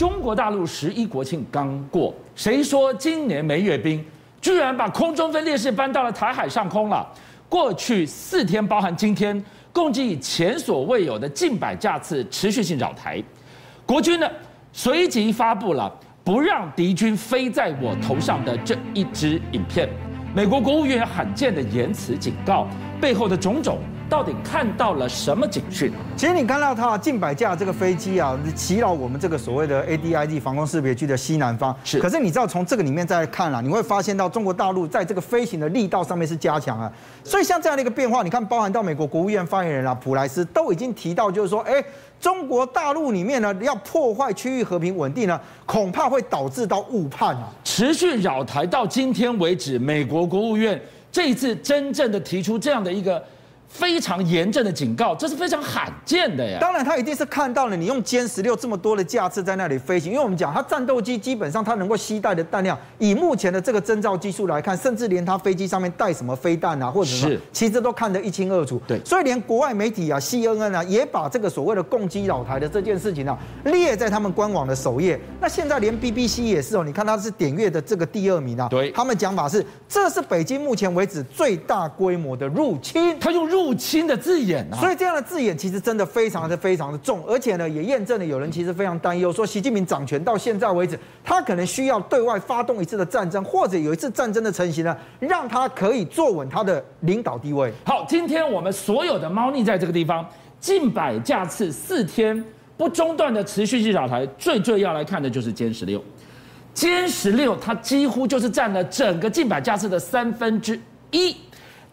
中国大陆十一国庆刚过，谁说今年没阅兵？居然把空中分列式搬到了台海上空了。过去四天，包含今天，共计前所未有的近百架次持续性扰台。国军呢，随即发布了不让敌军飞在我头上的这一支影片。美国国务院罕见的言辞警告，背后的种种。到底看到了什么警讯？其实你看到它近百架这个飞机啊，袭扰我们这个所谓的 ADIZ 防空识别区的西南方。是。可是你知道从这个里面再来看啦，你会发现到中国大陆在这个飞行的力道上面是加强啊。所以像这样的一个变化，你看包含到美国国务院发言人啊普莱斯都已经提到，就是说，哎，中国大陆里面呢要破坏区域和平稳定呢，恐怕会导致到误判啊。持续扰台到今天为止，美国国务院这一次真正的提出这样的一个。非常严正的警告，这是非常罕见的呀。当然，他一定是看到了你用歼十六这么多的架次在那里飞行，因为我们讲它战斗机基本上它能够携带的弹量，以目前的这个征兆技术来看，甚至连它飞机上面带什么飞弹啊，或者什么，其实都看得一清二楚。对，所以连国外媒体啊，CNN 啊，也把这个所谓的共击扰台的这件事情啊，列在他们官网的首页。那现在连 BBC 也是哦，你看它是点阅的这个第二名啊。对，他们讲法是，这是北京目前为止最大规模的入侵。他用入。入侵的字眼啊，所以这样的字眼其实真的非常的非常的重，而且呢，也验证了有人其实非常担忧，说习近平掌权到现在为止，他可能需要对外发动一次的战争，或者有一次战争的成型呢，让他可以坐稳他的领导地位。好，今天我们所有的猫腻在这个地方，近百架次四天不中断的持续性扰台，最最要来看的就是歼十六，歼十六它几乎就是占了整个近百架次的三分之一。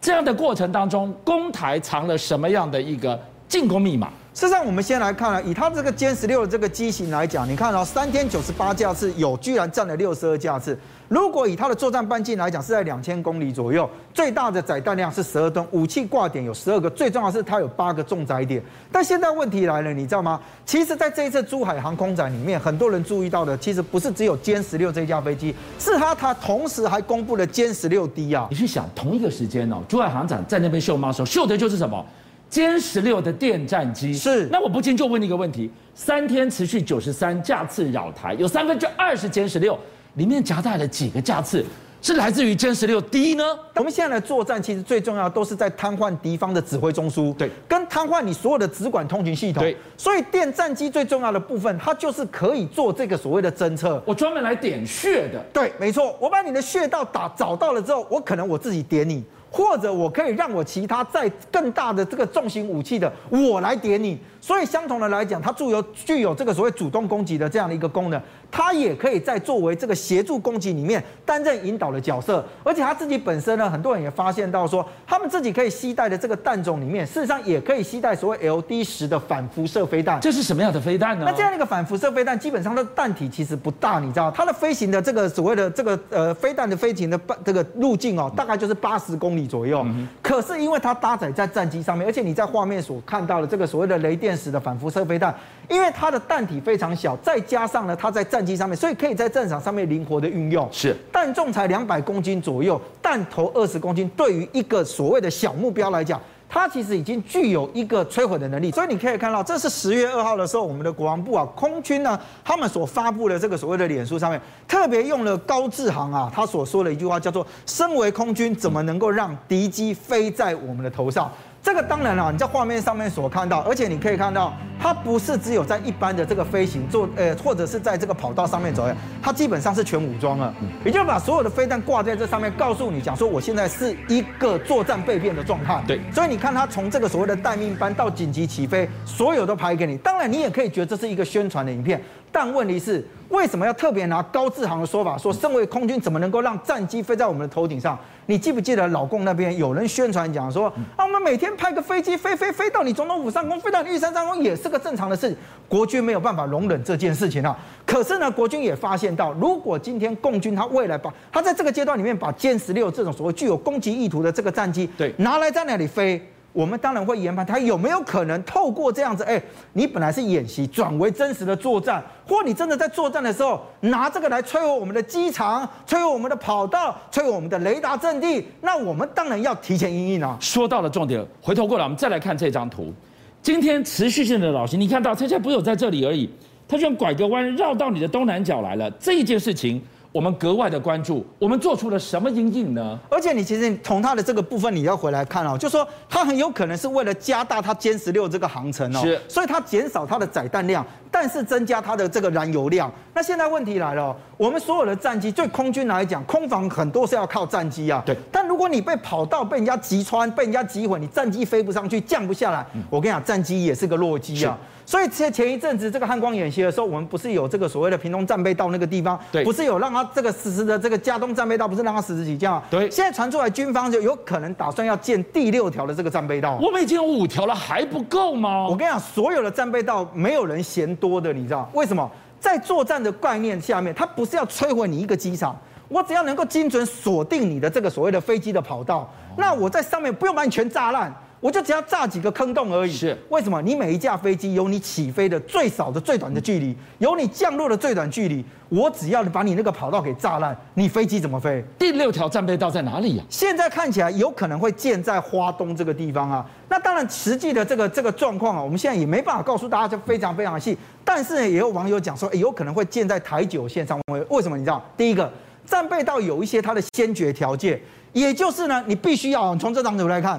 这样的过程当中，公台藏了什么样的一个进攻密码？事实上，我们先来看啊，以它这个歼十六的这个机型来讲，你看到、哦、三天九十八架次，有居然占了六十二架次。如果以它的作战半径来讲，是在两千公里左右，最大的载弹量是十二吨，武器挂点有十二个，最重要是它有八个重载点。但现在问题来了，你知道吗？其实在这一次珠海航空展里面，很多人注意到的，其实不是只有歼十六这架飞机，是它它同时还公布了歼十六 D 啊。你去想，同一个时间哦，珠海航展在那边秀猫的时候，秀的就是什么？歼十六的电战机是，那我不禁就问你一个问题：三天持续九十三架次扰台，有三分之二是歼十六，里面夹带了几个架次是来自于歼十六 D 呢？我们现在的作战其实最重要都是在瘫痪敌方的指挥中枢，对，跟瘫痪你所有的直管通讯系统，对。所以电战机最重要的部分，它就是可以做这个所谓的侦测。我专门来点穴的，对，没错，我把你的穴道打找到了之后，我可能我自己点你。或者我可以让我其他再更大的这个重型武器的我来点你，所以相同的来讲，它具有具有这个所谓主动攻击的这样的一个功能，它也可以在作为这个协助攻击里面担任引导的角色，而且它自己本身呢，很多人也发现到说，他们自己可以携带的这个弹种里面，事实上也可以携带所谓 LD 十的反辐射飞弹。这是什么样的飞弹呢？那这样的一个反辐射飞弹，基本上它的弹体其实不大，你知道，它的飞行的这个所谓的这个呃飞弹的飞行的这个路径哦，大概就是八十公里。左右，可是因为它搭载在战机上面，而且你在画面所看到的这个所谓的雷电十的反辐射飞弹，因为它的弹体非常小，再加上呢它在战机上面，所以可以在战场上面灵活的运用。是弹重才两百公斤左右，弹头二十公斤，对于一个所谓的小目标来讲。它其实已经具有一个摧毁的能力，所以你可以看到，这是十月二号的时候，我们的国防部啊，空军呢，他们所发布的这个所谓的脸书上面，特别用了高志航啊，他所说的一句话叫做：“身为空军，怎么能够让敌机飞在我们的头上？”这个当然了，你在画面上面所看到，而且你可以看到，它不是只有在一般的这个飞行做，呃，或者是在这个跑道上面走，它基本上是全武装了，也就是把所有的飞弹挂在这上面，告诉你讲说，我现在是一个作战备变的状态。对，所以你看它从这个所谓的待命班到紧急起飞，所有都拍给你。当然，你也可以觉得这是一个宣传的影片。但问题是，为什么要特别拿高志航的说法说，身为空军怎么能够让战机飞在我们的头顶上？你记不记得老共那边有人宣传讲说，啊，我们每天派个飞机飞飞飞到你总统府上空，飞到你玉山上空也是个正常的事。国军没有办法容忍这件事情啊。可是呢，国军也发现到，如果今天共军他未来把他在这个阶段里面把歼十六这种所谓具有攻击意图的这个战机，对，拿来在那里飞。我们当然会研判他有没有可能透过这样子，哎，你本来是演习转为真实的作战，或你真的在作战的时候拿这个来摧毁我们的机场、摧毁我们的跑道、摧毁我们的雷达阵地，那我们当然要提前应应啊。说到了重点，回头过来我们再来看这张图。今天持续性的扰台，你看到它现在不有在这里而已，它居然拐个弯绕到你的东南角来了。这一件事情。我们格外的关注，我们做出了什么因应呢？而且你其实从它的这个部分，你要回来看哦，就说它很有可能是为了加大它歼十六这个航程哦，是，所以它减少它的载弹量，但是增加它的这个燃油量。那现在问题来了，我们所有的战机对空军来讲，空防很多是要靠战机啊，对。但如果你被跑道被人家击穿，被人家击毁，你战机飞不上去，降不下来，嗯、我跟你讲，战机也是个弱鸡啊。所以前前一阵子这个汉光演习的时候，我们不是有这个所谓的屏东战备道那个地方，对，不是有让他这个实施的这个加东战备道，不是让他实施起降啊？对。现在传出来军方就有可能打算要建第六条的这个战备道。我们已经有五条了，还不够吗？我跟你讲，所有的战备道没有人嫌多的，你知道为什么？在作战的概念下面，它不是要摧毁你一个机场，我只要能够精准锁定你的这个所谓的飞机的跑道，那我在上面不用把你全炸烂。我就只要炸几个坑洞而已。是为什么？你每一架飞机有你起飞的最少的最短的距离，有你降落的最短距离。我只要把你那个跑道给炸烂，你飞机怎么飞？第六条战备道在哪里呀？现在看起来有可能会建在花东这个地方啊。那当然，实际的这个这个状况啊，我们现在也没办法告诉大家，就非常非常细。但是呢，也有网友讲说，有可能会建在台九线上。为为什么？你知道？第一个，战备道有一些它的先决条件，也就是呢，你必须要从这张图来看。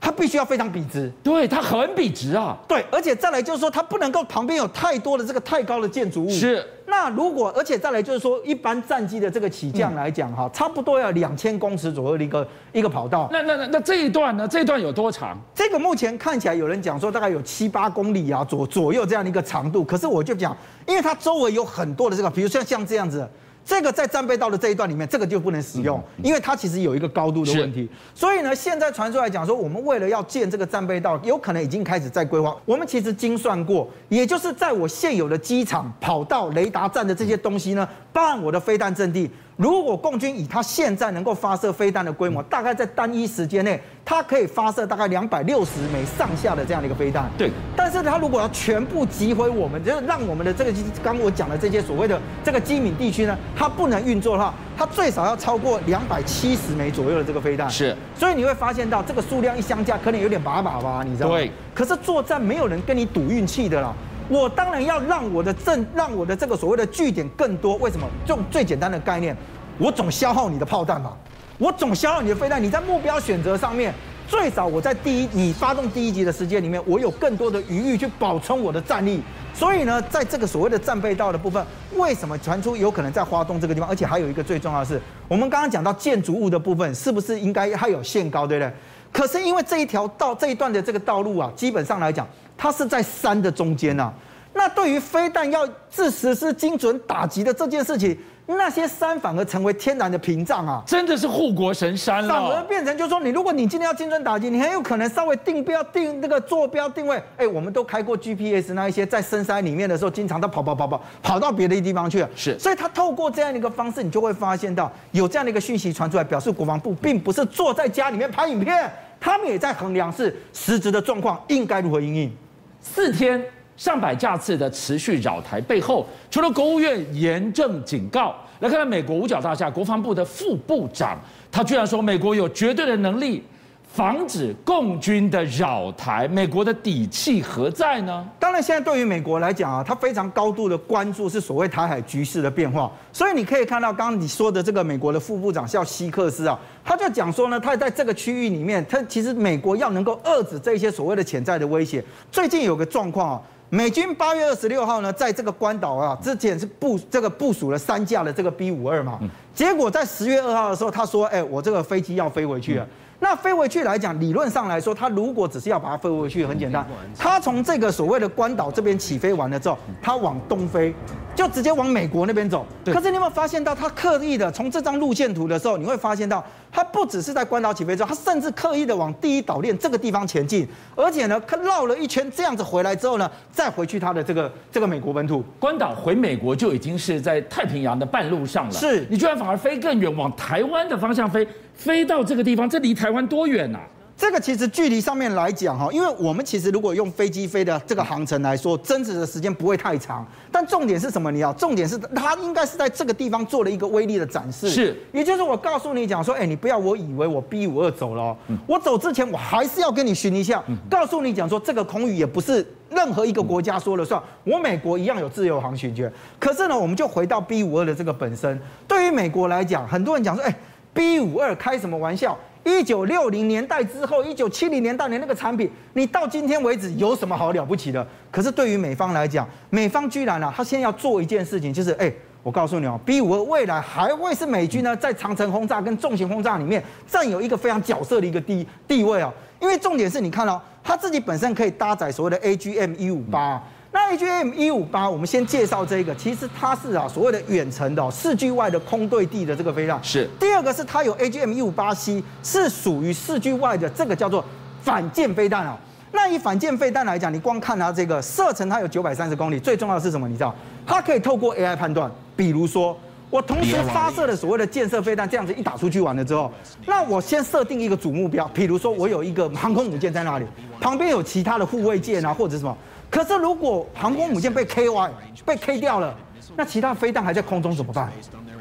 它必须要非常笔直，对，它很笔直啊，对，而且再来就是说，它不能够旁边有太多的这个太高的建筑物。是，那如果而且再来就是说，一般战机的这个起降来讲哈，差不多要两千公尺左右的一个一个跑道。那那那那这一段呢？这一段有多长？这个目前看起来有人讲说大概有七八公里啊左左右这样的一个长度。可是我就讲，因为它周围有很多的这个，比如像像这样子。这个在战备道的这一段里面，这个就不能使用，因为它其实有一个高度的问题。所以呢，现在传出来讲说，我们为了要建这个战备道，有可能已经开始在规划。我们其实精算过，也就是在我现有的机场、跑道、雷达站的这些东西呢，包含我的飞弹阵地。如果共军以他现在能够发射飞弹的规模，大概在单一时间内，它可以发射大概两百六十枚上下的这样的一个飞弹。对。但是它如果要全部击毁我们，就是让我们的这个刚我讲的这些所谓的这个机敏地区呢，它不能运作的话，它最少要超过两百七十枚左右的这个飞弹。是。所以你会发现到这个数量一相加，可能有点把把吧，你知道吗？对。可是作战没有人跟你赌运气的了。我当然要让我的阵，让我的这个所谓的据点更多。为什么？用最简单的概念，我总消耗你的炮弹吧，我总消耗你的飞弹。你在目标选择上面，最少我在第一，你发动第一击的时间里面，我有更多的余裕去保存我的战力。所以呢，在这个所谓的战备道的部分，为什么传出有可能在花东这个地方？而且还有一个最重要的是，我们刚刚讲到建筑物的部分，是不是应该还有限高，对不对？可是因为这一条道这一段的这个道路啊，基本上来讲。它是在山的中间呐，那对于飞弹要自实施精准打击的这件事情，那些山反而成为天然的屏障啊，真的是护国神山了。反而变成就是说，你如果你今天要精准打击，你很有可能稍微定标定那个坐标定位，哎，我们都开过 GPS 那一些在深山里面的时候，经常都跑跑跑跑跑到别的地方去了。是，所以他透过这样的一个方式，你就会发现到有这样的一个讯息传出来，表示国防部并不是坐在家里面拍影片，他们也在衡量是实质的状况应该如何应应。四天上百架次的持续扰台背后，除了国务院严正警告，来看看美国五角大厦国防部的副部长，他居然说美国有绝对的能力。防止共军的扰台，美国的底气何在呢？当然，现在对于美国来讲啊，他非常高度的关注是所谓台海局势的变化。所以你可以看到，刚刚你说的这个美国的副部长叫希克斯啊，他就讲说呢，他在这个区域里面，他其实美国要能够遏制这些所谓的潜在的威胁。最近有个状况啊，美军八月二十六号呢，在这个关岛啊，之前是部这个部署了三架的这个 B 五二嘛，结果在十月二号的时候，他说，哎，我这个飞机要飞回去了。那飞回去来讲，理论上来说，他如果只是要把它飞回去，很简单，他从这个所谓的关岛这边起飞完了之后，他往东飞，就直接往美国那边走。可是你有没有发现到，他刻意的从这张路线图的时候，你会发现到，他不只是在关岛起飞之后，他甚至刻意的往第一岛链这个地方前进，而且呢，他绕了一圈这样子回来之后呢，再回去他的这个这个美国本土。关岛回美国就已经是在太平洋的半路上了，是你居然反而飞更远，往台湾的方向飞。飞到这个地方，这离台湾多远呐、啊？这个其实距离上面来讲哈，因为我们其实如果用飞机飞的这个航程来说，真实的时间不会太长。但重点是什么？你要重点是它应该是在这个地方做了一个威力的展示。是，也就是我告诉你讲说，哎，你不要我以为我 B 五二走了，我走之前我还是要跟你寻一下，告诉你讲说这个空域也不是任何一个国家说了算，我美国一样有自由航行权。可是呢，我们就回到 B 五二的这个本身，对于美国来讲，很多人讲说，哎，B 五二开什么玩笑？一九六零年代之后，一九七零年代的那个产品，你到今天为止有什么好了不起的？可是对于美方来讲，美方居然啊，他现在要做一件事情，就是哎，我告诉你哦，B 五二未来还会是美军呢在长程轰炸跟重型轰炸里面占有一个非常角色的一个地地位哦。因为重点是你看哦，它自己本身可以搭载所谓的 AGM 一五八。那 AGM 一五八，我们先介绍这个，其实它是啊所谓的远程的四距外的空对地的这个飞弹。是。第二个是它有 AGM 一五八 C，是属于四距外的这个叫做反舰飞弹哦。那以反舰飞弹来讲，你光看它这个射程，它有九百三十公里。最重要的是什么？你知道？它可以透过 AI 判断，比如说我同时发射的所谓的建设飞弹，这样子一打出去完了之后，那我先设定一个主目标，比如说我有一个航空母舰在那里，旁边有其他的护卫舰啊，或者什么。可是，如果航空母舰被 KY、被 K 掉了，那其他飞弹还在空中怎么办？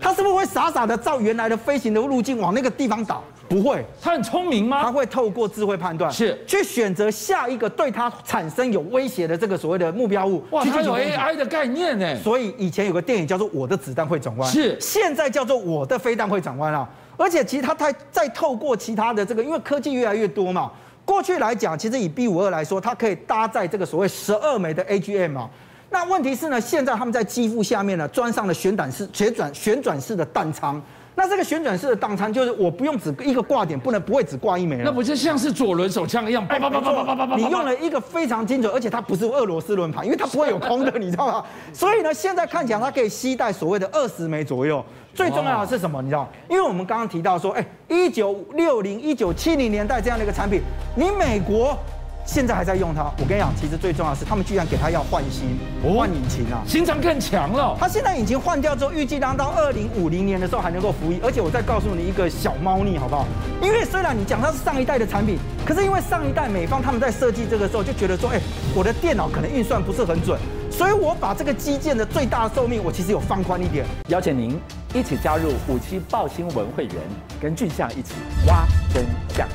他是不是会傻傻的照原来的飞行的路径往那个地方倒？不会，他很聪明吗？他会透过智慧判断，是去选择下一个对他产生有威胁的这个所谓的目标物。哇，他有 AI 的概念呢。所以以前有个电影叫做《我的子弹会转弯》，是现在叫做《我的飞弹会转弯》啊。而且其实他在在透过其他的这个，因为科技越来越多嘛。过去来讲，其实以 B 五二来说，它可以搭载这个所谓十二枚的 AGM 啊。那问题是呢，现在他们在机腹下面呢，装上了旋转式、旋转旋转式的弹仓。那这个旋转式的弹仓，就是我不用只一个挂点，不能不会只挂一枚。那不就像是左轮手枪一样？叭叭叭叭叭叭叭。你用了一个非常精准，而且它不是俄罗斯轮盘，因为它不会有空的，你知道吗？所以呢，现在看起来它可以携带所谓的二十枚左右。最重要的是什么？你知道？因为我们刚刚提到说，哎，一九六零、一九七零年代这样的一个产品，你美国现在还在用它。我跟你讲，其实最重要的是，他们居然给它要换新、换引擎啊，心脏更强了。它现在引擎换掉之后，预计当到二零五零年的时候还能够服役。而且我再告诉你一个小猫腻，好不好？因为虽然你讲它是上一代的产品，可是因为上一代美方他们在设计这个时候就觉得说，哎，我的电脑可能运算不是很准，所以我把这个基建的最大寿命，我其实有放宽一点。邀请您。一起加入五七报新闻会员，跟俊相一起挖真相。